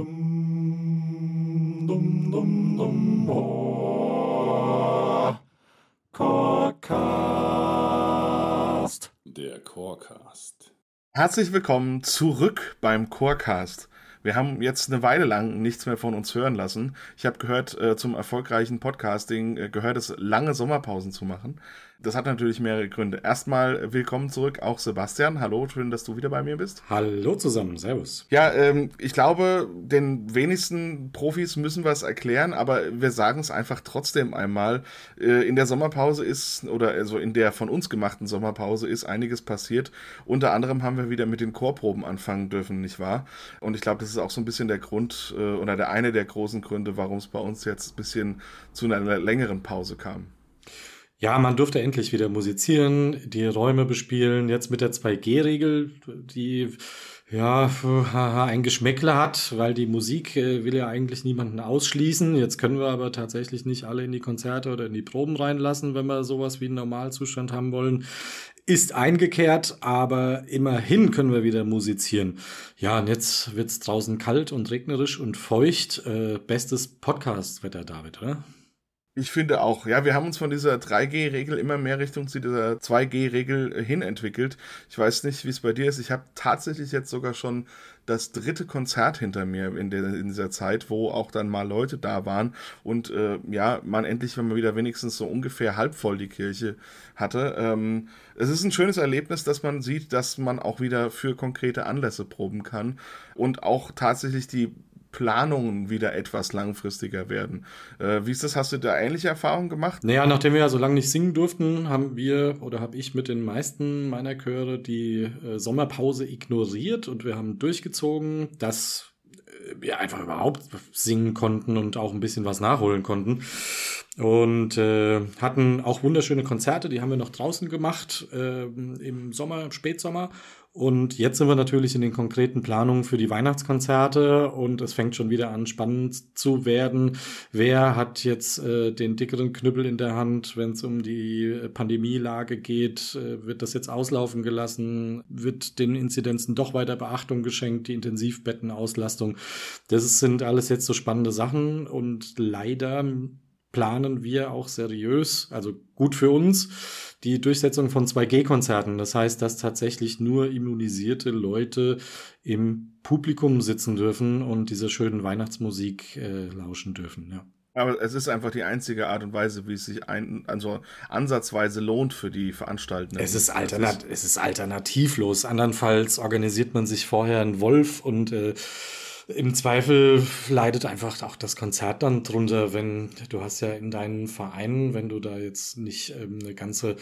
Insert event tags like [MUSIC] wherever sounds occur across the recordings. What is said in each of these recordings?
Dum, dum, dum, dum, oh. Der Chorecast. Herzlich willkommen zurück beim Chorecast. Wir haben jetzt eine Weile lang nichts mehr von uns hören lassen. Ich habe gehört, äh, zum erfolgreichen Podcasting äh, gehört es, lange Sommerpausen zu machen. Das hat natürlich mehrere Gründe. Erstmal willkommen zurück, auch Sebastian. Hallo, schön, dass du wieder bei mir bist. Hallo zusammen, servus. Ja, ähm, ich glaube, den wenigsten Profis müssen wir es erklären, aber wir sagen es einfach trotzdem einmal. Äh, in der Sommerpause ist, oder also in der von uns gemachten Sommerpause ist einiges passiert. Unter anderem haben wir wieder mit den Chorproben anfangen dürfen, nicht wahr? Und ich glaube, das ist auch so ein bisschen der Grund äh, oder der eine der großen Gründe, warum es bei uns jetzt ein bisschen zu einer längeren Pause kam. Ja, man durfte endlich wieder musizieren, die Räume bespielen, jetzt mit der 2G-Regel, die ja ein Geschmäckle hat, weil die Musik äh, will ja eigentlich niemanden ausschließen. Jetzt können wir aber tatsächlich nicht alle in die Konzerte oder in die Proben reinlassen, wenn wir sowas wie einen Normalzustand haben wollen. Ist eingekehrt, aber immerhin können wir wieder musizieren. Ja, und jetzt wird's draußen kalt und regnerisch und feucht. Äh, bestes Podcast-Wetter, David, oder? Ich finde auch, ja, wir haben uns von dieser 3G-Regel immer mehr Richtung zu dieser 2G-Regel hin entwickelt. Ich weiß nicht, wie es bei dir ist. Ich habe tatsächlich jetzt sogar schon das dritte Konzert hinter mir in, der, in dieser Zeit, wo auch dann mal Leute da waren und äh, ja, man endlich, wenn man wieder wenigstens so ungefähr halb voll die Kirche hatte. Ähm, es ist ein schönes Erlebnis, dass man sieht, dass man auch wieder für konkrete Anlässe proben kann und auch tatsächlich die Planungen wieder etwas langfristiger werden. Äh, wie ist das? Hast du da ähnliche Erfahrungen gemacht? Naja, nachdem wir ja so lange nicht singen durften, haben wir oder habe ich mit den meisten meiner Chöre die äh, Sommerpause ignoriert und wir haben durchgezogen, dass äh, wir einfach überhaupt singen konnten und auch ein bisschen was nachholen konnten. Und äh, hatten auch wunderschöne Konzerte, die haben wir noch draußen gemacht äh, im Sommer, im Spätsommer. Und jetzt sind wir natürlich in den konkreten Planungen für die Weihnachtskonzerte und es fängt schon wieder an, spannend zu werden. Wer hat jetzt äh, den dickeren Knüppel in der Hand, wenn es um die Pandemielage geht? Äh, wird das jetzt auslaufen gelassen? Wird den Inzidenzen doch weiter Beachtung geschenkt? Die Intensivbettenauslastung? Das sind alles jetzt so spannende Sachen und leider planen wir auch seriös, also gut für uns, die Durchsetzung von 2G-Konzerten. Das heißt, dass tatsächlich nur immunisierte Leute im Publikum sitzen dürfen und dieser schönen Weihnachtsmusik äh, lauschen dürfen. Ja. Aber es ist einfach die einzige Art und Weise, wie es sich ein, also ansatzweise lohnt für die Veranstaltenden. Es ist, alternat es ist alternativlos. Andernfalls organisiert man sich vorher einen Wolf und äh, im Zweifel leidet einfach auch das Konzert dann drunter, wenn du hast ja in deinen Vereinen, wenn du da jetzt nicht ähm, eine ganze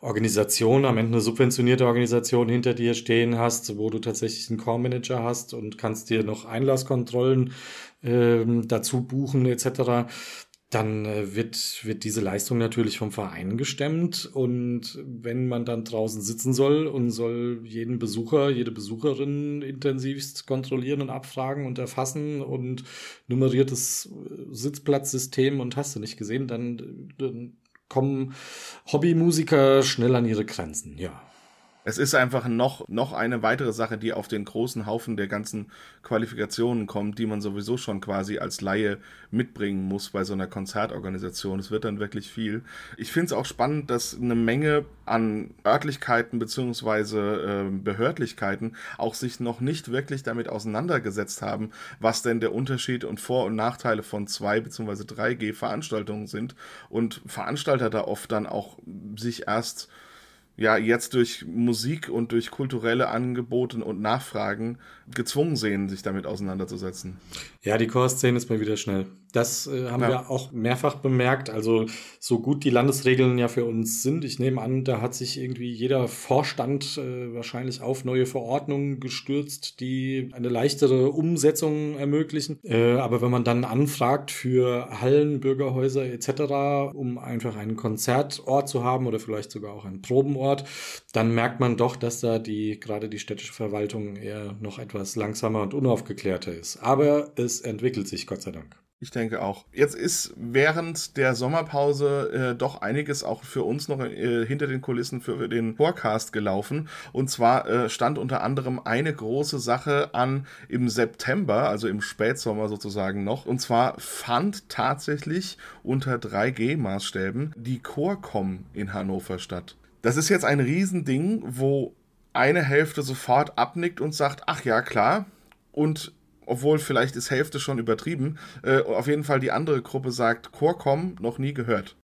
Organisation, am Ende eine subventionierte Organisation hinter dir stehen hast, wo du tatsächlich einen Core-Manager hast und kannst dir noch Einlasskontrollen ähm, dazu buchen etc., dann äh, wird, wird diese Leistung natürlich vom Verein gestemmt. Und wenn man dann draußen sitzen soll und soll jeden Besucher, jede Besucherin intensivst kontrollieren und abfragen und erfassen und nummeriertes äh, Sitzplatzsystem und hast du nicht gesehen, dann, dann kommen Hobbymusiker schnell an ihre Grenzen, ja. Es ist einfach noch, noch eine weitere Sache, die auf den großen Haufen der ganzen Qualifikationen kommt, die man sowieso schon quasi als Laie mitbringen muss bei so einer Konzertorganisation. Es wird dann wirklich viel. Ich finde es auch spannend, dass eine Menge an Örtlichkeiten beziehungsweise äh, Behördlichkeiten auch sich noch nicht wirklich damit auseinandergesetzt haben, was denn der Unterschied und Vor- und Nachteile von 2 beziehungsweise 3G Veranstaltungen sind und Veranstalter da oft dann auch sich erst ja jetzt durch Musik und durch kulturelle Angebote und Nachfragen gezwungen sehen, sich damit auseinanderzusetzen. Ja, die Chorszene ist mal wieder schnell. Das äh, haben ja. wir auch mehrfach bemerkt. Also so gut die Landesregeln ja für uns sind, ich nehme an, da hat sich irgendwie jeder Vorstand äh, wahrscheinlich auf neue Verordnungen gestürzt, die eine leichtere Umsetzung ermöglichen. Äh, aber wenn man dann anfragt für Hallen, Bürgerhäuser etc., um einfach einen Konzertort zu haben oder vielleicht sogar auch einen Probenort, dann merkt man doch, dass da die gerade die städtische Verwaltung eher noch etwas langsamer und unaufgeklärter ist. Aber es entwickelt sich, Gott sei Dank. Ich denke auch. Jetzt ist während der Sommerpause äh, doch einiges auch für uns noch äh, hinter den Kulissen für den Forecast gelaufen. Und zwar äh, stand unter anderem eine große Sache an im September, also im Spätsommer sozusagen noch. Und zwar fand tatsächlich unter 3G-Maßstäben die Chorcom in Hannover statt. Das ist jetzt ein Riesending, wo eine Hälfte sofort abnickt und sagt, ach ja, klar. Und obwohl vielleicht ist Hälfte schon übertrieben, äh, auf jeden Fall die andere Gruppe sagt, Chorcom noch nie gehört.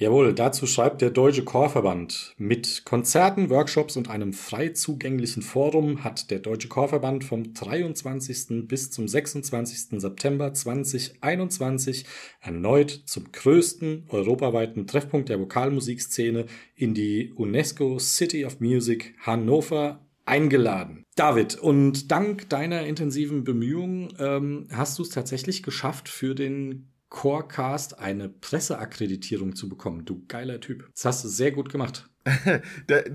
Jawohl, dazu schreibt der Deutsche Chorverband. Mit Konzerten, Workshops und einem frei zugänglichen Forum hat der Deutsche Chorverband vom 23. bis zum 26. September 2021 erneut zum größten europaweiten Treffpunkt der Vokalmusikszene in die UNESCO City of Music Hannover eingeladen. David, und dank deiner intensiven Bemühungen ähm, hast du es tatsächlich geschafft, für den Corecast eine Presseakkreditierung zu bekommen. Du geiler Typ. Das hast du sehr gut gemacht. [LAUGHS]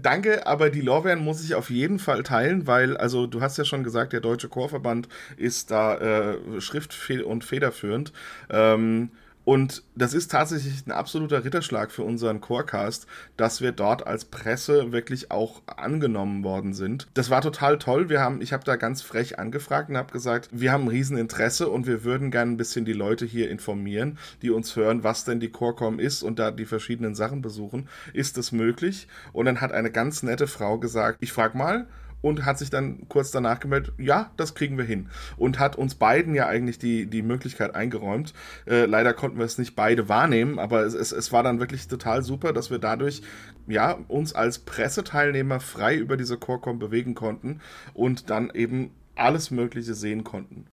Danke, aber die Lorbeeren muss ich auf jeden Fall teilen, weil, also du hast ja schon gesagt, der Deutsche Chorverband ist da äh, schrift- und federführend. Ähm, und das ist tatsächlich ein absoluter Ritterschlag für unseren Chorecast, dass wir dort als Presse wirklich auch angenommen worden sind. Das war total toll. Wir haben, ich habe da ganz frech angefragt und habe gesagt, wir haben ein Rieseninteresse und wir würden gerne ein bisschen die Leute hier informieren, die uns hören, was denn die Chorecom ist und da die verschiedenen Sachen besuchen. Ist das möglich? Und dann hat eine ganz nette Frau gesagt, ich frage mal, und hat sich dann kurz danach gemeldet, ja, das kriegen wir hin. Und hat uns beiden ja eigentlich die, die Möglichkeit eingeräumt. Äh, leider konnten wir es nicht beide wahrnehmen, aber es, es, es war dann wirklich total super, dass wir dadurch ja uns als Presseteilnehmer frei über diese Corecom bewegen konnten und dann eben alles Mögliche sehen konnten.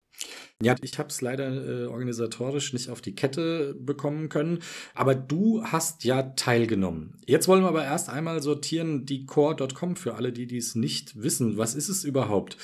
Ja, ich habe es leider äh, organisatorisch nicht auf die Kette bekommen können, aber du hast ja teilgenommen. Jetzt wollen wir aber erst einmal sortieren die core.com für alle, die dies nicht wissen. Was ist es überhaupt?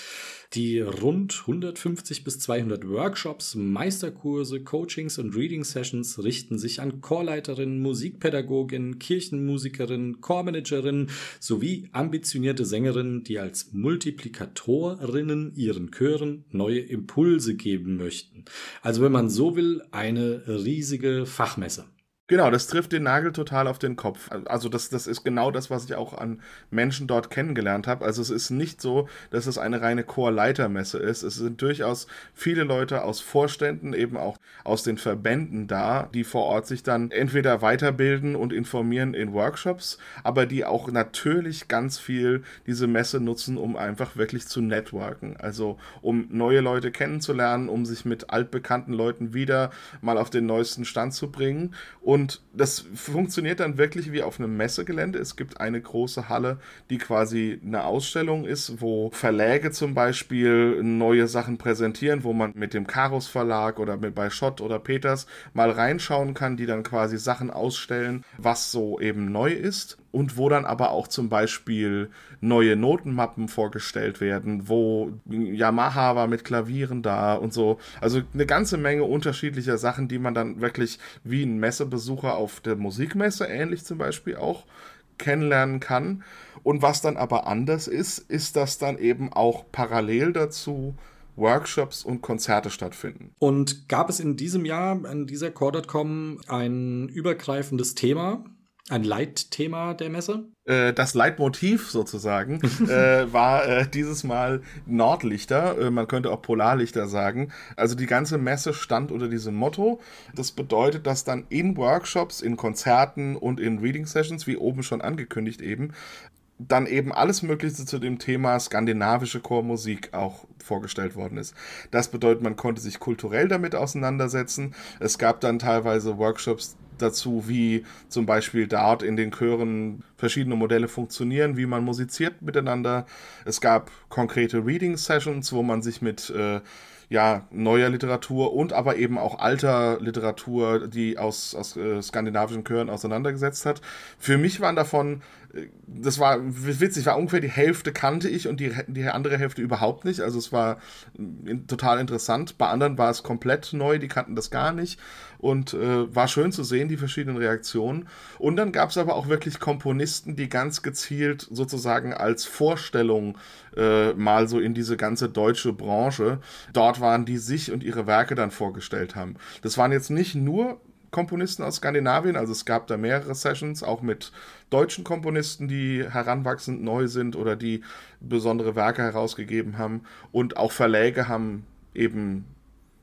Die rund 150 bis 200 Workshops, Meisterkurse, Coachings und Reading Sessions richten sich an Chorleiterinnen, Musikpädagoginnen, Kirchenmusikerinnen, Chormanagerinnen sowie ambitionierte Sängerinnen, die als Multiplikatorinnen ihren Chören neue Impulse geben möchten. Also wenn man so will, eine riesige Fachmesse. Genau, das trifft den Nagel total auf den Kopf. Also das, das ist genau das, was ich auch an Menschen dort kennengelernt habe. Also es ist nicht so, dass es eine reine Chorleitermesse ist. Es sind durchaus viele Leute aus Vorständen, eben auch aus den Verbänden da, die vor Ort sich dann entweder weiterbilden und informieren in Workshops, aber die auch natürlich ganz viel diese Messe nutzen, um einfach wirklich zu networken. Also um neue Leute kennenzulernen, um sich mit altbekannten Leuten wieder mal auf den neuesten Stand zu bringen. Und und das funktioniert dann wirklich wie auf einem Messegelände. Es gibt eine große Halle, die quasi eine Ausstellung ist, wo Verläge zum Beispiel neue Sachen präsentieren, wo man mit dem Karos Verlag oder mit bei Schott oder Peters mal reinschauen kann, die dann quasi Sachen ausstellen, was so eben neu ist und wo dann aber auch zum Beispiel neue Notenmappen vorgestellt werden, wo Yamaha war mit Klavieren da und so. Also eine ganze Menge unterschiedlicher Sachen, die man dann wirklich wie ein Messebesucher auf der Musikmesse, ähnlich zum Beispiel auch, kennenlernen kann. Und was dann aber anders ist, ist, dass dann eben auch parallel dazu Workshops und Konzerte stattfinden. Und gab es in diesem Jahr an dieser Core.com ein übergreifendes Thema, ein Leitthema der Messe? Äh, das Leitmotiv sozusagen [LAUGHS] äh, war äh, dieses Mal Nordlichter, äh, man könnte auch Polarlichter sagen. Also die ganze Messe stand unter diesem Motto. Das bedeutet, dass dann in Workshops, in Konzerten und in Reading Sessions, wie oben schon angekündigt eben, dann eben alles Mögliche zu dem Thema skandinavische Chormusik auch vorgestellt worden ist. Das bedeutet, man konnte sich kulturell damit auseinandersetzen. Es gab dann teilweise Workshops dazu, wie zum Beispiel dort in den Chören verschiedene Modelle funktionieren, wie man musiziert miteinander. Es gab konkrete Reading Sessions, wo man sich mit äh, ja, neuer Literatur und aber eben auch alter Literatur, die aus, aus äh, skandinavischen Chören auseinandergesetzt hat. Für mich waren davon das war witzig, war ungefähr die Hälfte kannte ich und die, die andere Hälfte überhaupt nicht. Also es war total interessant. Bei anderen war es komplett neu, die kannten das gar nicht. Und äh, war schön zu sehen, die verschiedenen Reaktionen. Und dann gab es aber auch wirklich Komponisten, die ganz gezielt sozusagen als Vorstellung äh, mal so in diese ganze deutsche Branche dort waren, die sich und ihre Werke dann vorgestellt haben. Das waren jetzt nicht nur Komponisten aus Skandinavien. Also es gab da mehrere Sessions, auch mit deutschen Komponisten, die heranwachsend neu sind oder die besondere Werke herausgegeben haben. Und auch Verläge haben eben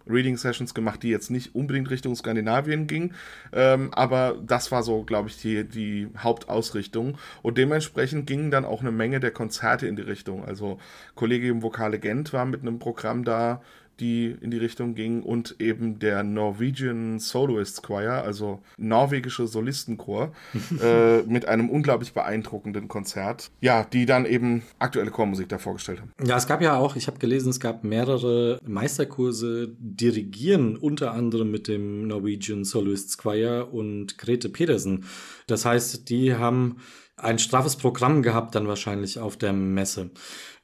Reading Sessions gemacht, die jetzt nicht unbedingt Richtung Skandinavien gingen. Ähm, aber das war so, glaube ich, die, die Hauptausrichtung. Und dementsprechend gingen dann auch eine Menge der Konzerte in die Richtung. Also Kollegium Vokale Gent war mit einem Programm da, die in die Richtung ging und eben der Norwegian Soloist Choir, also norwegische Solistenchor, [LAUGHS] äh, mit einem unglaublich beeindruckenden Konzert. Ja, die dann eben aktuelle Chormusik da vorgestellt haben. Ja, es gab ja auch, ich habe gelesen, es gab mehrere Meisterkurse Dirigieren, unter anderem mit dem Norwegian Soloist Choir und Grete Pedersen. Das heißt, die haben ein straffes Programm gehabt dann wahrscheinlich auf der Messe.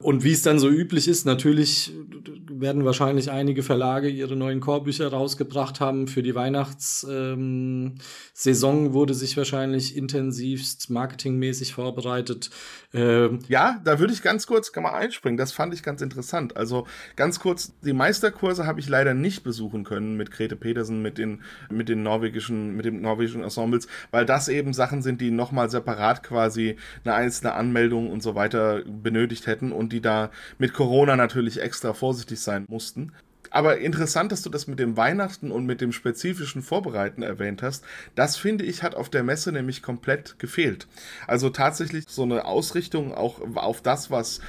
Und wie es dann so üblich ist, natürlich werden wahrscheinlich einige Verlage ihre neuen Chorbücher rausgebracht haben. Für die Weihnachtssaison ähm, wurde sich wahrscheinlich intensivst marketingmäßig vorbereitet. Ähm, ja, da würde ich ganz kurz kann man einspringen. Das fand ich ganz interessant. Also ganz kurz, die Meisterkurse habe ich leider nicht besuchen können mit Grete Petersen, mit den, mit den norwegischen, mit dem norwegischen Ensembles, weil das eben Sachen sind, die nochmal separat quasi eine einzelne Anmeldung und so weiter benötigt hätten und die da mit Corona natürlich extra vorsichtig sein mussten. Aber interessant, dass du das mit dem Weihnachten und mit dem spezifischen Vorbereiten erwähnt hast. Das finde ich hat auf der Messe nämlich komplett gefehlt. Also tatsächlich so eine Ausrichtung auch auf das, was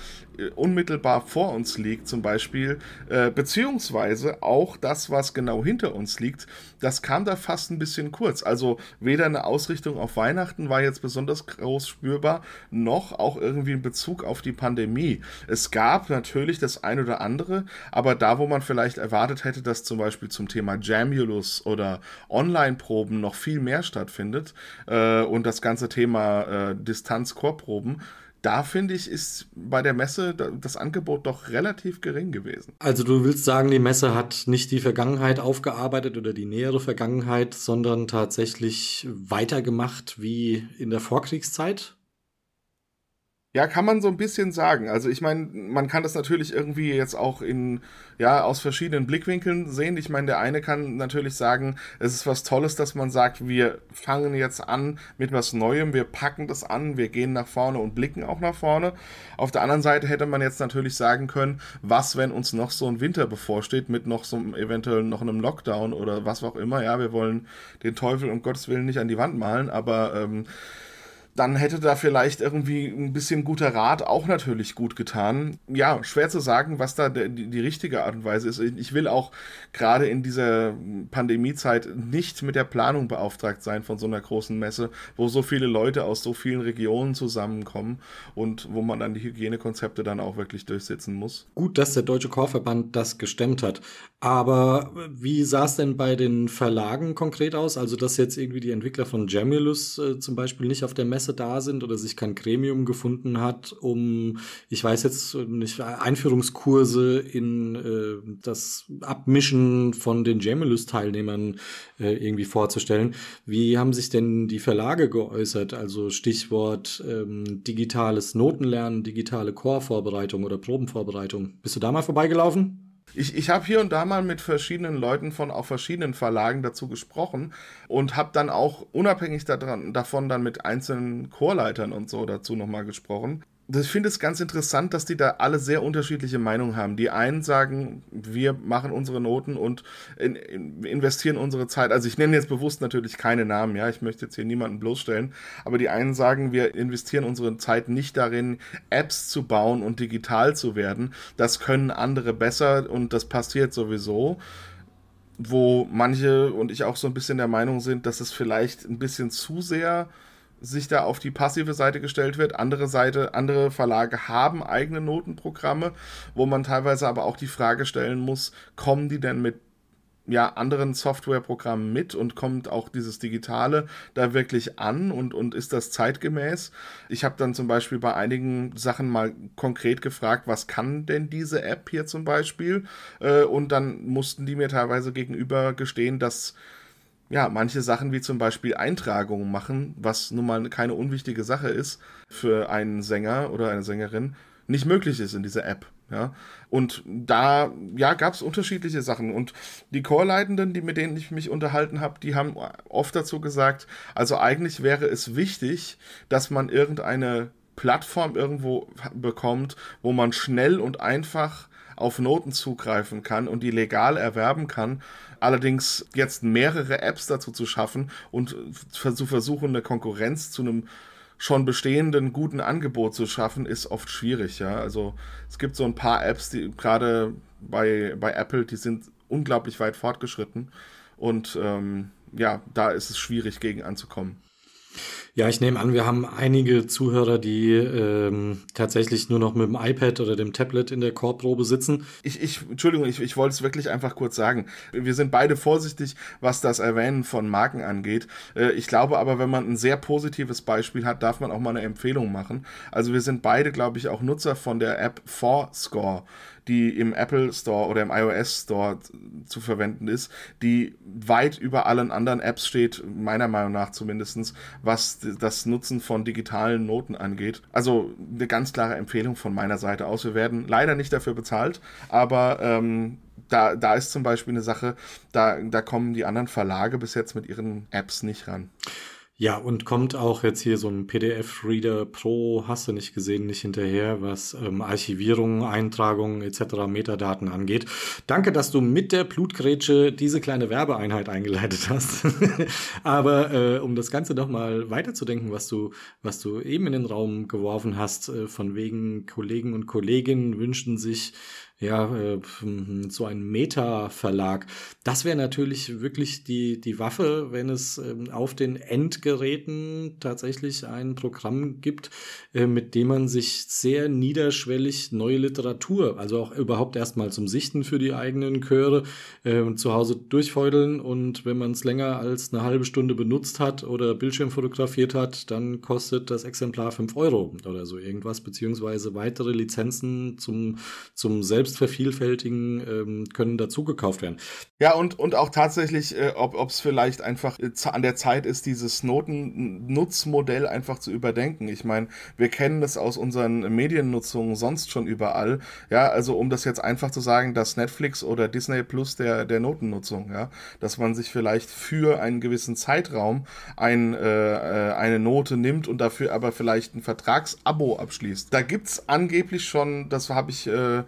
unmittelbar vor uns liegt, zum Beispiel, äh, beziehungsweise auch das, was genau hinter uns liegt, das kam da fast ein bisschen kurz. Also weder eine Ausrichtung auf Weihnachten war jetzt besonders groß spürbar, noch auch irgendwie ein Bezug auf die Pandemie. Es gab natürlich das ein oder andere, aber da, wo man vielleicht erwartet hätte, dass zum Beispiel zum Thema Jamulus oder Online-Proben noch viel mehr stattfindet äh, und das ganze Thema äh, Distanz-Chorproben, da finde ich, ist bei der Messe das Angebot doch relativ gering gewesen. Also du willst sagen, die Messe hat nicht die Vergangenheit aufgearbeitet oder die nähere Vergangenheit, sondern tatsächlich weitergemacht wie in der Vorkriegszeit? Ja, kann man so ein bisschen sagen. Also ich meine, man kann das natürlich irgendwie jetzt auch in, ja, aus verschiedenen Blickwinkeln sehen. Ich meine, der eine kann natürlich sagen, es ist was Tolles, dass man sagt, wir fangen jetzt an mit was Neuem, wir packen das an, wir gehen nach vorne und blicken auch nach vorne. Auf der anderen Seite hätte man jetzt natürlich sagen können, was, wenn uns noch so ein Winter bevorsteht, mit noch so eventuell noch einem Lockdown oder was auch immer. Ja, wir wollen den Teufel um Gottes Willen nicht an die Wand malen, aber ähm, dann hätte da vielleicht irgendwie ein bisschen guter Rat auch natürlich gut getan. Ja, schwer zu sagen, was da die, die richtige Art und Weise ist. Ich will auch gerade in dieser Pandemiezeit nicht mit der Planung beauftragt sein von so einer großen Messe, wo so viele Leute aus so vielen Regionen zusammenkommen und wo man dann die Hygienekonzepte dann auch wirklich durchsetzen muss. Gut, dass der Deutsche Chorverband das gestemmt hat. Aber wie sah es denn bei den Verlagen konkret aus? Also, dass jetzt irgendwie die Entwickler von Jamulus äh, zum Beispiel nicht auf der Messe Prozesse da sind oder sich kein Gremium gefunden hat, um, ich weiß jetzt nicht, Einführungskurse in äh, das Abmischen von den Jamelus-Teilnehmern äh, irgendwie vorzustellen. Wie haben sich denn die Verlage geäußert? Also Stichwort ähm, digitales Notenlernen, digitale Chorvorbereitung oder Probenvorbereitung. Bist du da mal vorbeigelaufen? Ich, ich habe hier und da mal mit verschiedenen Leuten von auch verschiedenen Verlagen dazu gesprochen und habe dann auch unabhängig daran, davon dann mit einzelnen Chorleitern und so dazu nochmal gesprochen ich finde es ganz interessant, dass die da alle sehr unterschiedliche Meinungen haben. Die einen sagen, wir machen unsere Noten und in, in, investieren unsere Zeit. Also ich nenne jetzt bewusst natürlich keine Namen, ja, ich möchte jetzt hier niemanden bloßstellen, aber die einen sagen, wir investieren unsere Zeit nicht darin, Apps zu bauen und digital zu werden. Das können andere besser und das passiert sowieso wo manche und ich auch so ein bisschen der Meinung sind, dass es vielleicht ein bisschen zu sehr sich da auf die passive Seite gestellt wird. Andere Seite, andere Verlage haben eigene Notenprogramme, wo man teilweise aber auch die Frage stellen muss, kommen die denn mit ja, anderen Softwareprogrammen mit und kommt auch dieses Digitale da wirklich an und, und ist das zeitgemäß? Ich habe dann zum Beispiel bei einigen Sachen mal konkret gefragt, was kann denn diese App hier zum Beispiel? Äh, und dann mussten die mir teilweise gegenüber gestehen, dass ja, manche Sachen wie zum Beispiel Eintragungen machen, was nun mal keine unwichtige Sache ist für einen Sänger oder eine Sängerin, nicht möglich ist in dieser App. Ja, und da ja, gab es unterschiedliche Sachen. Und die Chorleitenden, die, mit denen ich mich unterhalten habe, die haben oft dazu gesagt, also eigentlich wäre es wichtig, dass man irgendeine Plattform irgendwo bekommt, wo man schnell und einfach auf Noten zugreifen kann und die legal erwerben kann. Allerdings jetzt mehrere Apps dazu zu schaffen und zu versuchen, eine Konkurrenz zu einem schon bestehenden guten Angebot zu schaffen, ist oft schwierig. Ja, also es gibt so ein paar Apps, die gerade bei, bei Apple, die sind unglaublich weit fortgeschritten und ähm, ja, da ist es schwierig gegen anzukommen. Ja, ich nehme an, wir haben einige Zuhörer, die ähm, tatsächlich nur noch mit dem iPad oder dem Tablet in der Chorprobe sitzen. Ich, ich Entschuldigung, ich, ich wollte es wirklich einfach kurz sagen. Wir sind beide vorsichtig, was das Erwähnen von Marken angeht. Äh, ich glaube aber, wenn man ein sehr positives Beispiel hat, darf man auch mal eine Empfehlung machen. Also wir sind beide, glaube ich, auch Nutzer von der App Fourscore die im Apple Store oder im iOS Store zu verwenden ist, die weit über allen anderen Apps steht, meiner Meinung nach zumindest, was das Nutzen von digitalen Noten angeht. Also eine ganz klare Empfehlung von meiner Seite aus. Wir werden leider nicht dafür bezahlt, aber ähm, da, da ist zum Beispiel eine Sache, da, da kommen die anderen Verlage bis jetzt mit ihren Apps nicht ran. Ja, und kommt auch jetzt hier so ein PDF-Reader Pro, hast du nicht gesehen, nicht hinterher, was ähm, Archivierung, Eintragung etc., Metadaten angeht. Danke, dass du mit der Blutgrätsche diese kleine Werbeeinheit eingeleitet hast. [LAUGHS] Aber äh, um das Ganze noch mal weiterzudenken, was du, was du eben in den Raum geworfen hast, äh, von wegen Kollegen und Kolleginnen wünschen sich ja, äh, so ein Meta-Verlag. Das wäre natürlich wirklich die, die Waffe, wenn es ähm, auf den Endgeräten tatsächlich ein Programm gibt, äh, mit dem man sich sehr niederschwellig neue Literatur, also auch überhaupt erstmal zum Sichten für die eigenen Chöre äh, zu Hause durchfeudeln und wenn man es länger als eine halbe Stunde benutzt hat oder Bildschirm fotografiert hat, dann kostet das Exemplar fünf Euro oder so irgendwas, beziehungsweise weitere Lizenzen zum, zum Selbst vervielfältigen ähm, können dazugekauft werden. Ja, und, und auch tatsächlich, äh, ob es vielleicht einfach äh, an der Zeit ist, dieses Notennutzmodell einfach zu überdenken. Ich meine, wir kennen das aus unseren Mediennutzungen sonst schon überall. Ja, also um das jetzt einfach zu sagen, dass Netflix oder Disney Plus der, der Notennutzung, ja, dass man sich vielleicht für einen gewissen Zeitraum ein, äh, äh eine Note nimmt und dafür aber vielleicht ein Vertragsabo abschließt. Da gibt's angeblich schon, das habe ich äh,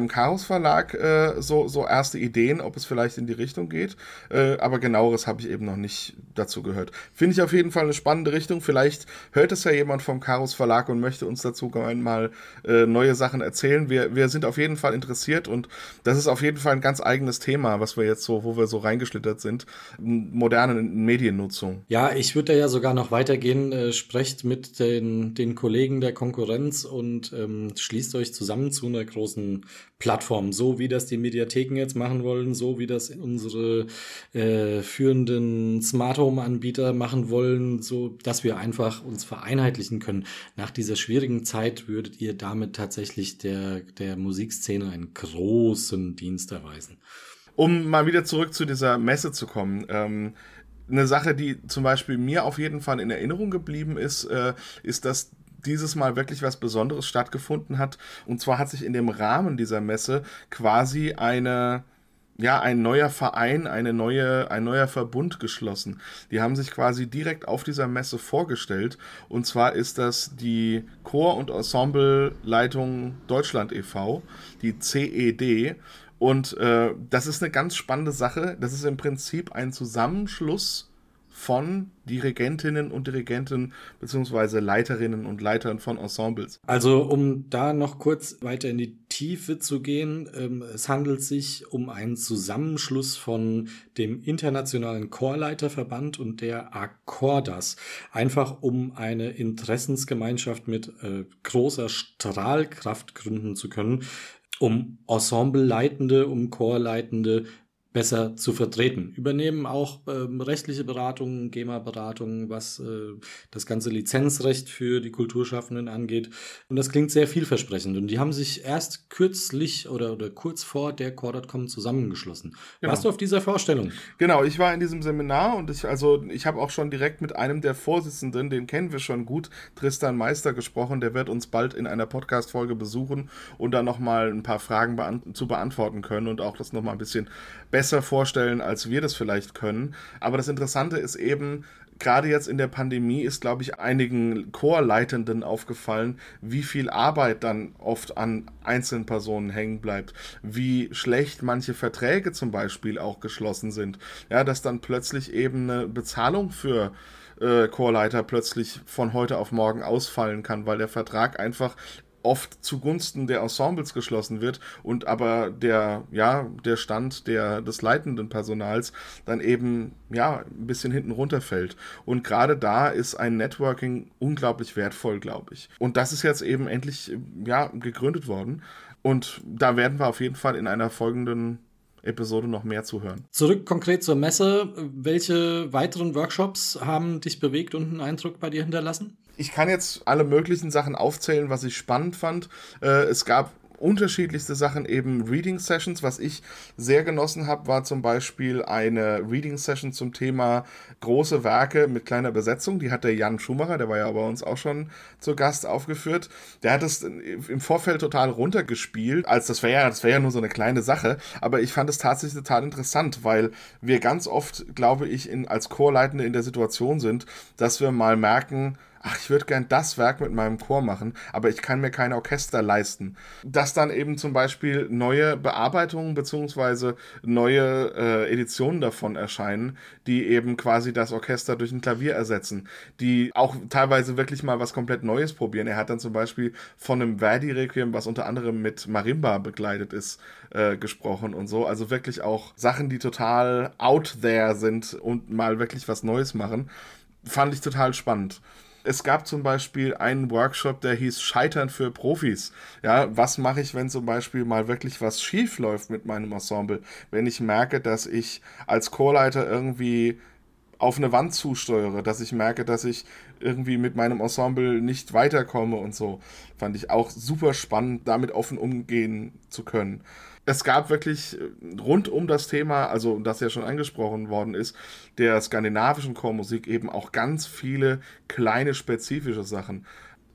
beim Chaos Verlag äh, so, so erste Ideen, ob es vielleicht in die Richtung geht. Äh, aber genaueres habe ich eben noch nicht dazu gehört. Finde ich auf jeden Fall eine spannende Richtung. Vielleicht hört es ja jemand vom Chaos Verlag und möchte uns dazu einmal äh, neue Sachen erzählen. Wir, wir sind auf jeden Fall interessiert und das ist auf jeden Fall ein ganz eigenes Thema, was wir jetzt so, wo wir so reingeschlittert sind. Moderne Mediennutzung. Ja, ich würde da ja sogar noch weitergehen. Äh, sprecht mit den, den Kollegen der Konkurrenz und ähm, schließt euch zusammen zu einer großen Plattformen, so wie das die Mediatheken jetzt machen wollen, so wie das unsere äh, führenden Smart Home Anbieter machen wollen, so dass wir einfach uns vereinheitlichen können. Nach dieser schwierigen Zeit würdet ihr damit tatsächlich der, der Musikszene einen großen Dienst erweisen. Um mal wieder zurück zu dieser Messe zu kommen, ähm, eine Sache, die zum Beispiel mir auf jeden Fall in Erinnerung geblieben ist, äh, ist, dass dieses Mal wirklich was Besonderes stattgefunden hat. Und zwar hat sich in dem Rahmen dieser Messe quasi eine ja, ein neuer Verein, eine neue, ein neuer Verbund geschlossen. Die haben sich quasi direkt auf dieser Messe vorgestellt. Und zwar ist das die Chor- und Ensembleleitung Deutschland e.V., die CED. Und äh, das ist eine ganz spannende Sache. Das ist im Prinzip ein Zusammenschluss von Dirigentinnen und Dirigenten beziehungsweise Leiterinnen und Leitern von Ensembles. Also um da noch kurz weiter in die Tiefe zu gehen, ähm, es handelt sich um einen Zusammenschluss von dem Internationalen Chorleiterverband und der Accordas, einfach um eine Interessensgemeinschaft mit äh, großer Strahlkraft gründen zu können, um Ensembleleitende, um Chorleitende besser zu vertreten. Übernehmen auch ähm, rechtliche Beratungen, GEMA-Beratungen, was äh, das ganze Lizenzrecht für die Kulturschaffenden angeht. Und das klingt sehr vielversprechend. Und die haben sich erst kürzlich oder, oder kurz vor der Core.com zusammengeschlossen. Genau. Warst du auf dieser Vorstellung? Genau, ich war in diesem Seminar und ich, also, ich habe auch schon direkt mit einem der Vorsitzenden, den kennen wir schon gut, Tristan Meister gesprochen. Der wird uns bald in einer Podcast-Folge besuchen und dann nochmal ein paar Fragen beant zu beantworten können und auch das nochmal ein bisschen besser vorstellen, als wir das vielleicht können. Aber das Interessante ist eben, gerade jetzt in der Pandemie ist, glaube ich, einigen Chorleitenden aufgefallen, wie viel Arbeit dann oft an einzelnen Personen hängen bleibt, wie schlecht manche Verträge zum Beispiel auch geschlossen sind. Ja, dass dann plötzlich eben eine Bezahlung für äh, Chorleiter plötzlich von heute auf morgen ausfallen kann, weil der Vertrag einfach oft zugunsten der Ensembles geschlossen wird und aber der ja der Stand der des leitenden Personals dann eben ja ein bisschen hinten runterfällt und gerade da ist ein Networking unglaublich wertvoll glaube ich und das ist jetzt eben endlich ja gegründet worden und da werden wir auf jeden Fall in einer folgenden Episode noch mehr zu hören. Zurück konkret zur Messe. Welche weiteren Workshops haben dich bewegt und einen Eindruck bei dir hinterlassen? Ich kann jetzt alle möglichen Sachen aufzählen, was ich spannend fand. Äh, es gab unterschiedlichste Sachen, eben Reading Sessions. Was ich sehr genossen habe, war zum Beispiel eine Reading Session zum Thema große Werke mit kleiner Besetzung. Die hat der Jan Schumacher, der war ja bei uns auch schon zu Gast aufgeführt. Der hat es im Vorfeld total runtergespielt, als das wäre ja, das ja nur so eine kleine Sache. Aber ich fand es tatsächlich total interessant, weil wir ganz oft, glaube ich, in, als Chorleitende in der Situation sind, dass wir mal merken, ach, ich würde gern das Werk mit meinem Chor machen, aber ich kann mir kein Orchester leisten. Dass dann eben zum Beispiel neue Bearbeitungen beziehungsweise neue äh, Editionen davon erscheinen, die eben quasi das Orchester durch ein Klavier ersetzen, die auch teilweise wirklich mal was komplett Neues probieren. Er hat dann zum Beispiel von einem Verdi-Requiem, was unter anderem mit Marimba begleitet ist, äh, gesprochen und so. Also wirklich auch Sachen, die total out there sind und mal wirklich was Neues machen. Fand ich total spannend. Es gab zum Beispiel einen Workshop, der hieß Scheitern für Profis. Ja, was mache ich, wenn zum Beispiel mal wirklich was schief läuft mit meinem Ensemble? Wenn ich merke, dass ich als Chorleiter irgendwie auf eine Wand zusteuere, dass ich merke, dass ich irgendwie mit meinem Ensemble nicht weiterkomme und so. Fand ich auch super spannend, damit offen umgehen zu können es gab wirklich äh, rund um das Thema, also das ja schon angesprochen worden ist, der skandinavischen Chormusik eben auch ganz viele kleine spezifische Sachen.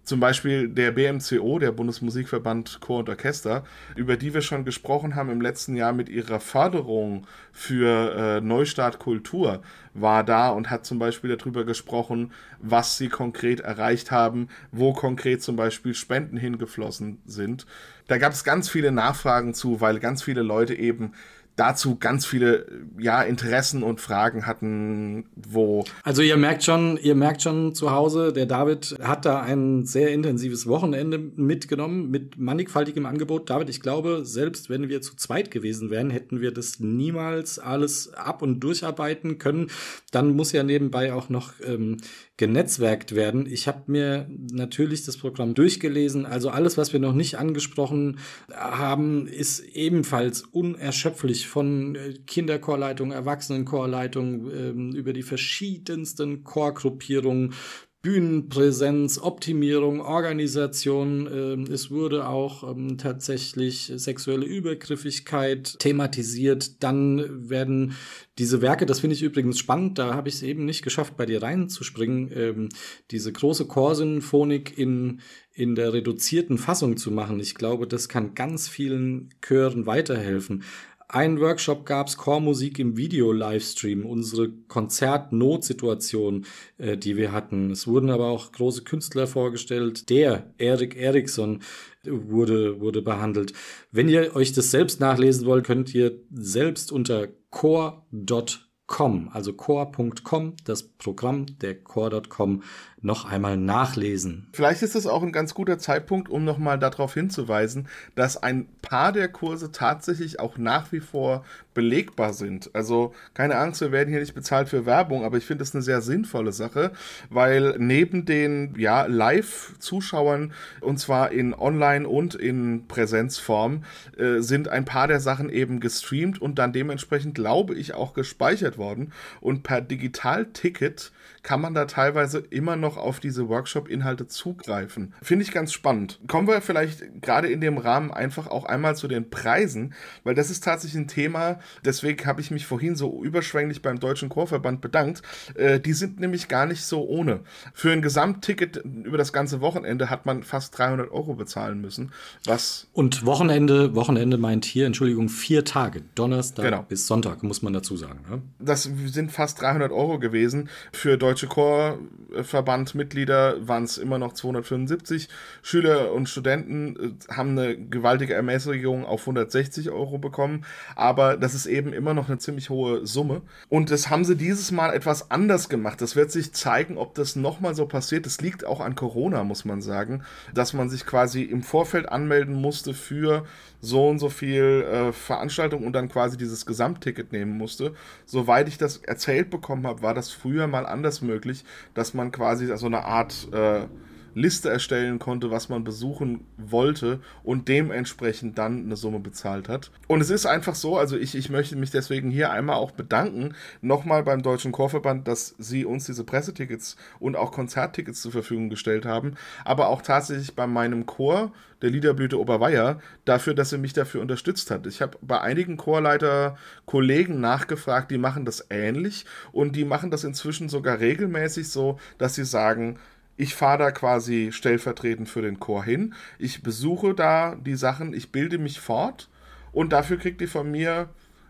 Zum Beispiel der BMCO, der Bundesmusikverband Chor und Orchester, über die wir schon gesprochen haben im letzten Jahr mit ihrer Förderung für äh, Neustart Kultur, war da und hat zum Beispiel darüber gesprochen, was sie konkret erreicht haben, wo konkret zum Beispiel Spenden hingeflossen sind. Da gab es ganz viele Nachfragen zu, weil ganz viele Leute eben dazu ganz viele ja Interessen und Fragen hatten, wo also ihr merkt schon, ihr merkt schon zu Hause, der David hat da ein sehr intensives Wochenende mitgenommen mit mannigfaltigem Angebot. David, ich glaube, selbst wenn wir zu zweit gewesen wären, hätten wir das niemals alles ab und durcharbeiten können. Dann muss ja nebenbei auch noch ähm, genetzwerkt werden. Ich habe mir natürlich das Programm durchgelesen. Also alles, was wir noch nicht angesprochen haben, ist ebenfalls unerschöpflich von äh, Kinderchorleitung, Erwachsenenchorleitung ähm, über die verschiedensten Chorgruppierungen Bühnenpräsenz, Optimierung, Organisation. Ähm, es wurde auch ähm, tatsächlich sexuelle Übergriffigkeit thematisiert. Dann werden diese Werke, das finde ich übrigens spannend, da habe ich es eben nicht geschafft, bei dir reinzuspringen, ähm, diese große Chorsinfonik in, in der reduzierten Fassung zu machen. Ich glaube, das kann ganz vielen Chören weiterhelfen. Ein Workshop gab's Chormusik im Video-Livestream, unsere Konzertnotsituation, äh, die wir hatten. Es wurden aber auch große Künstler vorgestellt. Der Erik Eriksson wurde, wurde behandelt. Wenn ihr euch das selbst nachlesen wollt, könnt ihr selbst unter chor.com core.com, also core.com, das Programm der core.com noch einmal nachlesen. Vielleicht ist es auch ein ganz guter Zeitpunkt, um nochmal darauf hinzuweisen, dass ein paar der Kurse tatsächlich auch nach wie vor belegbar sind. Also keine Angst, wir werden hier nicht bezahlt für Werbung, aber ich finde es eine sehr sinnvolle Sache, weil neben den ja, Live-Zuschauern, und zwar in Online- und in Präsenzform, äh, sind ein paar der Sachen eben gestreamt und dann dementsprechend, glaube ich, auch gespeichert worden. Und per Digital-Ticket kann man da teilweise immer noch auf diese Workshop-Inhalte zugreifen. Finde ich ganz spannend. Kommen wir vielleicht gerade in dem Rahmen einfach auch einmal zu den Preisen, weil das ist tatsächlich ein Thema, deswegen habe ich mich vorhin so überschwänglich beim Deutschen Chorverband bedankt. Äh, die sind nämlich gar nicht so ohne. Für ein Gesamtticket über das ganze Wochenende hat man fast 300 Euro bezahlen müssen, was... Und Wochenende, Wochenende meint hier, Entschuldigung, vier Tage, Donnerstag genau. bis Sonntag, muss man dazu sagen. Ne? Das sind fast 300 Euro gewesen. Für Deutsche Deutsche Chorverband-Mitglieder waren es immer noch 275. Schüler und Studenten äh, haben eine gewaltige Ermäßigung auf 160 Euro bekommen, aber das ist eben immer noch eine ziemlich hohe Summe. Und das haben sie dieses Mal etwas anders gemacht. Das wird sich zeigen, ob das nochmal so passiert. Das liegt auch an Corona, muss man sagen, dass man sich quasi im Vorfeld anmelden musste für so und so viel äh, Veranstaltung und dann quasi dieses Gesamtticket nehmen musste. Soweit ich das erzählt bekommen habe, war das früher mal anders möglich, dass man quasi so eine Art äh, Liste erstellen konnte, was man besuchen wollte und dementsprechend dann eine Summe bezahlt hat. Und es ist einfach so, also ich, ich möchte mich deswegen hier einmal auch bedanken, nochmal beim Deutschen Chorverband, dass sie uns diese Pressetickets und auch Konzerttickets zur Verfügung gestellt haben, aber auch tatsächlich bei meinem Chor, der Liederblüte Oberweier, dafür, dass sie mich dafür unterstützt hat. Ich habe bei einigen Chorleiter Kollegen nachgefragt, die machen das ähnlich und die machen das inzwischen sogar regelmäßig so, dass sie sagen, ich fahre da quasi stellvertretend für den Chor hin. Ich besuche da die Sachen, ich bilde mich fort und dafür kriegt ihr von mir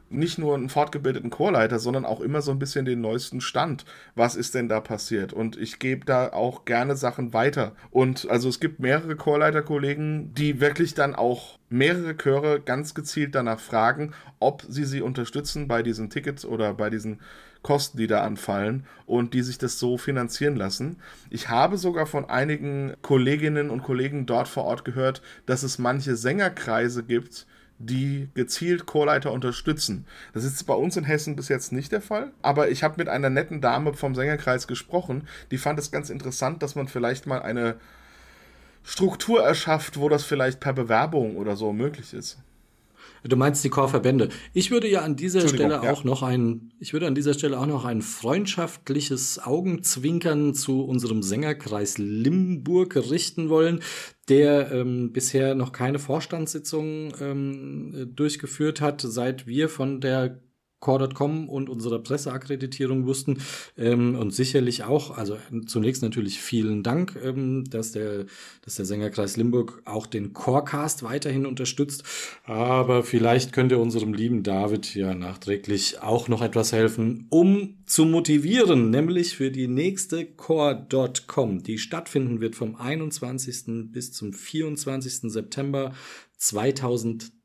nicht nur einen fortgebildeten Chorleiter, sondern auch immer so ein bisschen den neuesten Stand. Was ist denn da passiert? Und ich gebe da auch gerne Sachen weiter. Und also es gibt mehrere Chorleiterkollegen, die wirklich dann auch mehrere Chöre ganz gezielt danach fragen, ob sie sie unterstützen bei diesen Tickets oder bei diesen Kosten, die da anfallen und die sich das so finanzieren lassen. Ich habe sogar von einigen Kolleginnen und Kollegen dort vor Ort gehört, dass es manche Sängerkreise gibt, die gezielt Chorleiter unterstützen. Das ist bei uns in Hessen bis jetzt nicht der Fall, aber ich habe mit einer netten Dame vom Sängerkreis gesprochen, die fand es ganz interessant, dass man vielleicht mal eine Struktur erschafft, wo das vielleicht per Bewerbung oder so möglich ist. Du meinst die Chorverbände. Ich würde ja an dieser Stelle auch ja. noch ein, ich würde an dieser Stelle auch noch ein freundschaftliches Augenzwinkern zu unserem Sängerkreis Limburg richten wollen, der ähm, bisher noch keine Vorstandssitzung ähm, durchgeführt hat, seit wir von der Core.com und unserer Presseakkreditierung wussten ähm, und sicherlich auch, also zunächst natürlich vielen Dank, ähm, dass der, dass der Sängerkreis Limburg auch den Corecast weiterhin unterstützt. Aber vielleicht könnte unserem lieben David ja nachträglich auch noch etwas helfen, um zu motivieren, nämlich für die nächste Core.com, die stattfinden wird vom 21. bis zum 24. September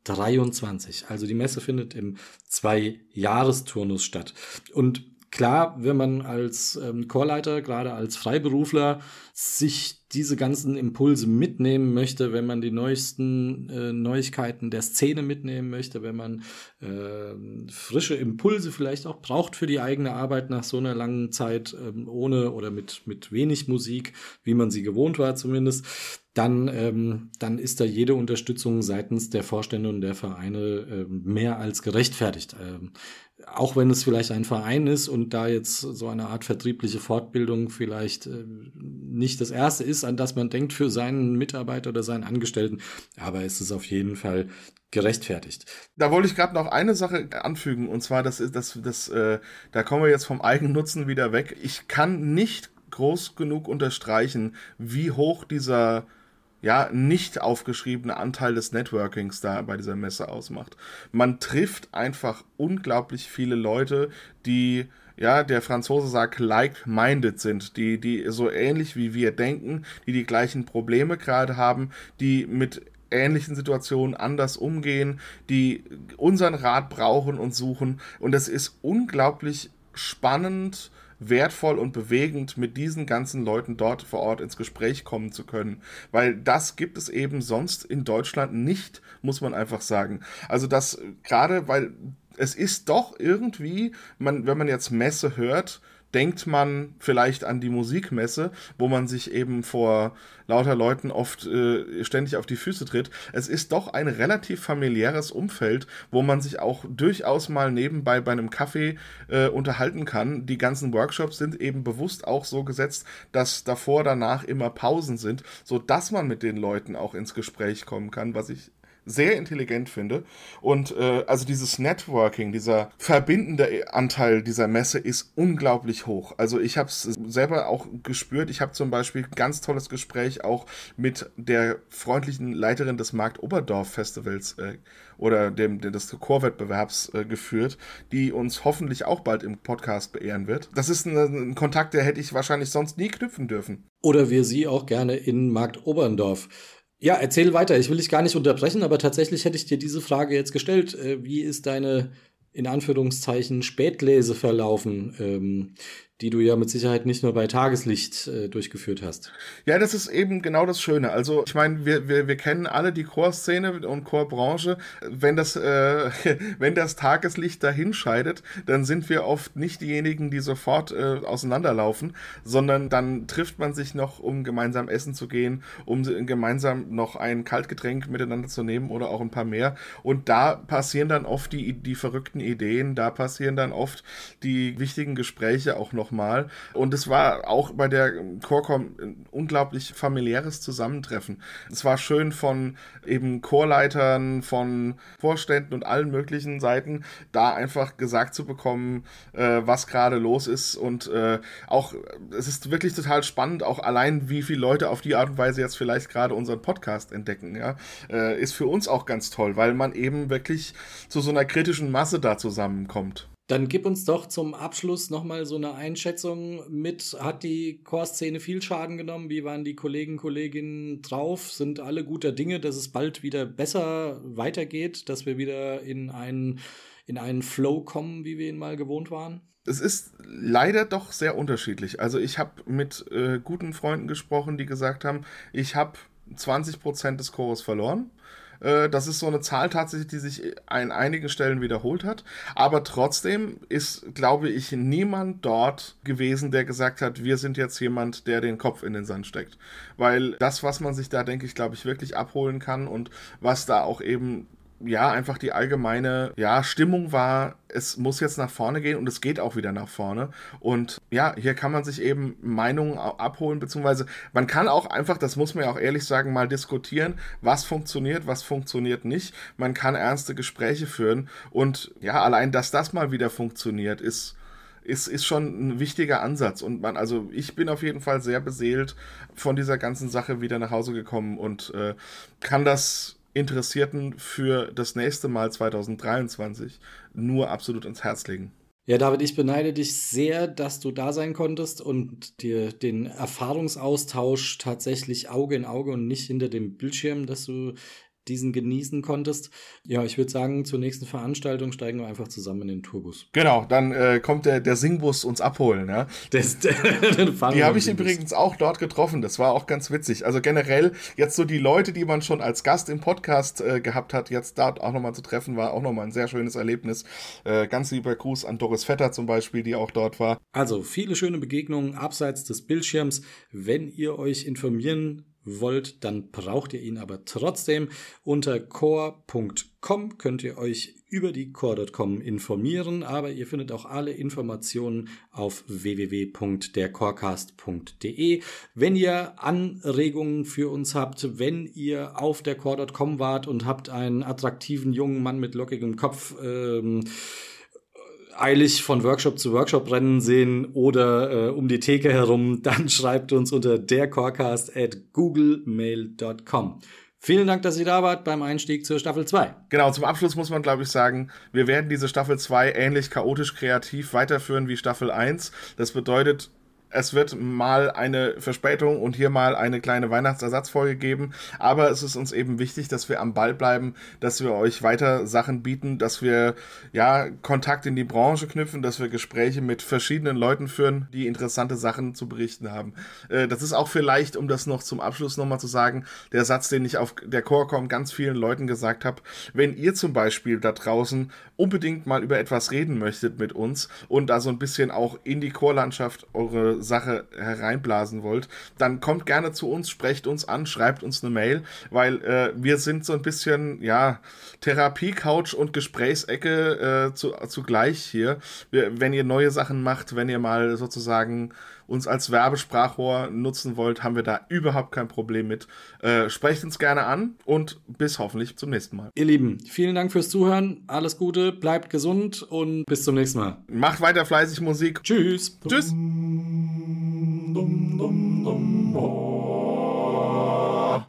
2023. Also die Messe findet im Zwei-Jahresturnus statt. Und klar, wenn man als ähm, Chorleiter, gerade als Freiberufler, sich diese ganzen Impulse mitnehmen möchte, wenn man die neuesten äh, Neuigkeiten der Szene mitnehmen möchte, wenn man äh, frische Impulse vielleicht auch braucht für die eigene Arbeit nach so einer langen Zeit ähm, ohne oder mit, mit wenig Musik, wie man sie gewohnt war zumindest, dann, ähm, dann ist da jede Unterstützung seitens der Vorstände und der Vereine äh, mehr als gerechtfertigt. Ähm, auch wenn es vielleicht ein Verein ist und da jetzt so eine Art vertriebliche Fortbildung vielleicht äh, nicht das erste ist, an das man denkt für seinen Mitarbeiter oder seinen Angestellten, aber es ist auf jeden Fall gerechtfertigt. Da wollte ich gerade noch eine Sache anfügen und zwar das das das äh, da kommen wir jetzt vom Eigennutzen wieder weg. Ich kann nicht groß genug unterstreichen, wie hoch dieser ja, nicht aufgeschriebene Anteil des Networkings da bei dieser Messe ausmacht. Man trifft einfach unglaublich viele Leute, die, ja, der Franzose sagt, like-minded sind, die, die so ähnlich wie wir denken, die die gleichen Probleme gerade haben, die mit ähnlichen Situationen anders umgehen, die unseren Rat brauchen und suchen. Und das ist unglaublich spannend, wertvoll und bewegend, mit diesen ganzen Leuten dort vor Ort ins Gespräch kommen zu können. Weil das gibt es eben sonst in Deutschland nicht, muss man einfach sagen. Also das gerade, weil es ist doch irgendwie, man, wenn man jetzt Messe hört, denkt man vielleicht an die Musikmesse, wo man sich eben vor lauter Leuten oft äh, ständig auf die Füße tritt. Es ist doch ein relativ familiäres Umfeld, wo man sich auch durchaus mal nebenbei bei einem Kaffee äh, unterhalten kann. Die ganzen Workshops sind eben bewusst auch so gesetzt, dass davor, danach immer Pausen sind, so dass man mit den Leuten auch ins Gespräch kommen kann, was ich sehr intelligent finde. Und äh, also dieses Networking, dieser verbindende Anteil dieser Messe ist unglaublich hoch. Also ich habe es selber auch gespürt. Ich habe zum Beispiel ein ganz tolles Gespräch auch mit der freundlichen Leiterin des Markt Oberdorf Festivals äh, oder dem, des Chorwettbewerbs äh, geführt, die uns hoffentlich auch bald im Podcast beehren wird. Das ist ein, ein Kontakt, der hätte ich wahrscheinlich sonst nie knüpfen dürfen. Oder wir sie auch gerne in Markt Oberndorf. Ja, erzähl weiter. Ich will dich gar nicht unterbrechen, aber tatsächlich hätte ich dir diese Frage jetzt gestellt. Äh, wie ist deine, in Anführungszeichen, Spätlese verlaufen? Ähm, die du ja mit Sicherheit nicht nur bei Tageslicht äh, durchgeführt hast. Ja, das ist eben genau das Schöne. Also ich meine, wir, wir, wir kennen alle die Chorszene und Chorbranche. Wenn das, äh, [LAUGHS] wenn das Tageslicht dahin scheidet, dann sind wir oft nicht diejenigen, die sofort äh, auseinanderlaufen, sondern dann trifft man sich noch, um gemeinsam essen zu gehen, um gemeinsam noch ein Kaltgetränk miteinander zu nehmen oder auch ein paar mehr. Und da passieren dann oft die, die verrückten Ideen, da passieren dann oft die wichtigen Gespräche auch noch nochmal. Und es war auch bei der Chorcom ein unglaublich familiäres Zusammentreffen. Es war schön von eben Chorleitern, von Vorständen und allen möglichen Seiten, da einfach gesagt zu bekommen, äh, was gerade los ist. Und äh, auch, es ist wirklich total spannend, auch allein, wie viele Leute auf die Art und Weise jetzt vielleicht gerade unseren Podcast entdecken. Ja? Äh, ist für uns auch ganz toll, weil man eben wirklich zu so einer kritischen Masse da zusammenkommt. Dann gib uns doch zum Abschluss nochmal so eine Einschätzung mit. Hat die Chorszene viel Schaden genommen? Wie waren die Kollegen, Kolleginnen drauf? Sind alle guter Dinge, dass es bald wieder besser weitergeht, dass wir wieder in einen, in einen Flow kommen, wie wir ihn mal gewohnt waren? Es ist leider doch sehr unterschiedlich. Also ich habe mit äh, guten Freunden gesprochen, die gesagt haben, ich habe 20% des Chores verloren. Äh, das ist so eine Zahl tatsächlich, die sich an einigen Stellen wiederholt hat. Aber trotzdem ist, glaube ich, niemand dort gewesen, der gesagt hat, wir sind jetzt jemand, der den Kopf in den Sand steckt. Weil das, was man sich da, denke ich, glaube ich, wirklich abholen kann und was da auch eben ja, einfach die allgemeine, ja, Stimmung war, es muss jetzt nach vorne gehen und es geht auch wieder nach vorne. Und ja, hier kann man sich eben Meinungen abholen, beziehungsweise man kann auch einfach, das muss man ja auch ehrlich sagen, mal diskutieren, was funktioniert, was funktioniert nicht. Man kann ernste Gespräche führen und ja, allein, dass das mal wieder funktioniert, ist, ist, ist schon ein wichtiger Ansatz. Und man, also ich bin auf jeden Fall sehr beseelt von dieser ganzen Sache wieder nach Hause gekommen und äh, kann das Interessierten für das nächste Mal 2023 nur absolut ins Herz legen. Ja, David, ich beneide dich sehr, dass du da sein konntest und dir den Erfahrungsaustausch tatsächlich Auge in Auge und nicht hinter dem Bildschirm, dass du diesen genießen konntest. Ja, ich würde sagen, zur nächsten Veranstaltung steigen wir einfach zusammen in den Tourbus. Genau, dann äh, kommt der, der Singbus uns abholen. Ja? Das, [LAUGHS] die habe ich übrigens auch dort getroffen. Das war auch ganz witzig. Also generell jetzt so die Leute, die man schon als Gast im Podcast äh, gehabt hat, jetzt dort auch nochmal zu treffen, war auch nochmal ein sehr schönes Erlebnis. Äh, ganz lieber Gruß an Doris Vetter zum Beispiel, die auch dort war. Also viele schöne Begegnungen abseits des Bildschirms. Wenn ihr euch informieren wollt, dann braucht ihr ihn aber trotzdem. Unter core.com könnt ihr euch über die core.com informieren, aber ihr findet auch alle Informationen auf www.dercorecast.de. Wenn ihr Anregungen für uns habt, wenn ihr auf der core.com wart und habt einen attraktiven jungen Mann mit lockigem Kopf, ähm, eilig von Workshop zu Workshop rennen sehen oder äh, um die Theke herum, [LAUGHS] dann schreibt uns unter dercorecast at googlemail.com. Vielen Dank, dass ihr da wart beim Einstieg zur Staffel 2. Genau, zum Abschluss muss man, glaube ich, sagen, wir werden diese Staffel 2 ähnlich chaotisch kreativ weiterführen wie Staffel 1. Das bedeutet, Es wird mal eine Verspätung und hier mal eine kleine Weihnachtsersatzfolge geben. Aber es ist uns eben wichtig, dass wir am Ball bleiben, dass wir euch weiter Sachen bieten, dass wir ja Kontakt in die Branche knüpfen, dass wir Gespräche mit verschiedenen Leuten führen, die interessante Sachen zu berichten haben. Äh, das ist auch vielleicht, um das noch zum Abschluss nochmal zu sagen, der Satz, den ich auf der Chorcom ganz vielen Leuten gesagt habe. Wenn ihr zum Beispiel da draußen unbedingt mal über etwas reden möchtet mit uns und da so ein bisschen auch in die Chorlandschaft eure Sache hereinblasen wollt, dann kommt gerne zu uns, sprecht uns an, schreibt uns eine Mail, weil äh, wir sind so ein bisschen, ja, Therapie-Couch und Gesprächsecke äh, zu, zugleich hier. Wir, wenn ihr neue Sachen macht, wenn ihr mal sozusagen uns als Werbesprachrohr nutzen wollt, haben wir da überhaupt kein Problem mit. Äh, sprecht uns gerne an und bis hoffentlich zum nächsten Mal. Ihr Lieben, vielen Dank fürs Zuhören. Alles Gute, bleibt gesund und bis zum nächsten Mal. Macht weiter fleißig Musik. Tschüss. Tschüss. Dum, dum, dum, oh.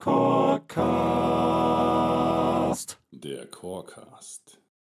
Chorcast. Der Chorecast.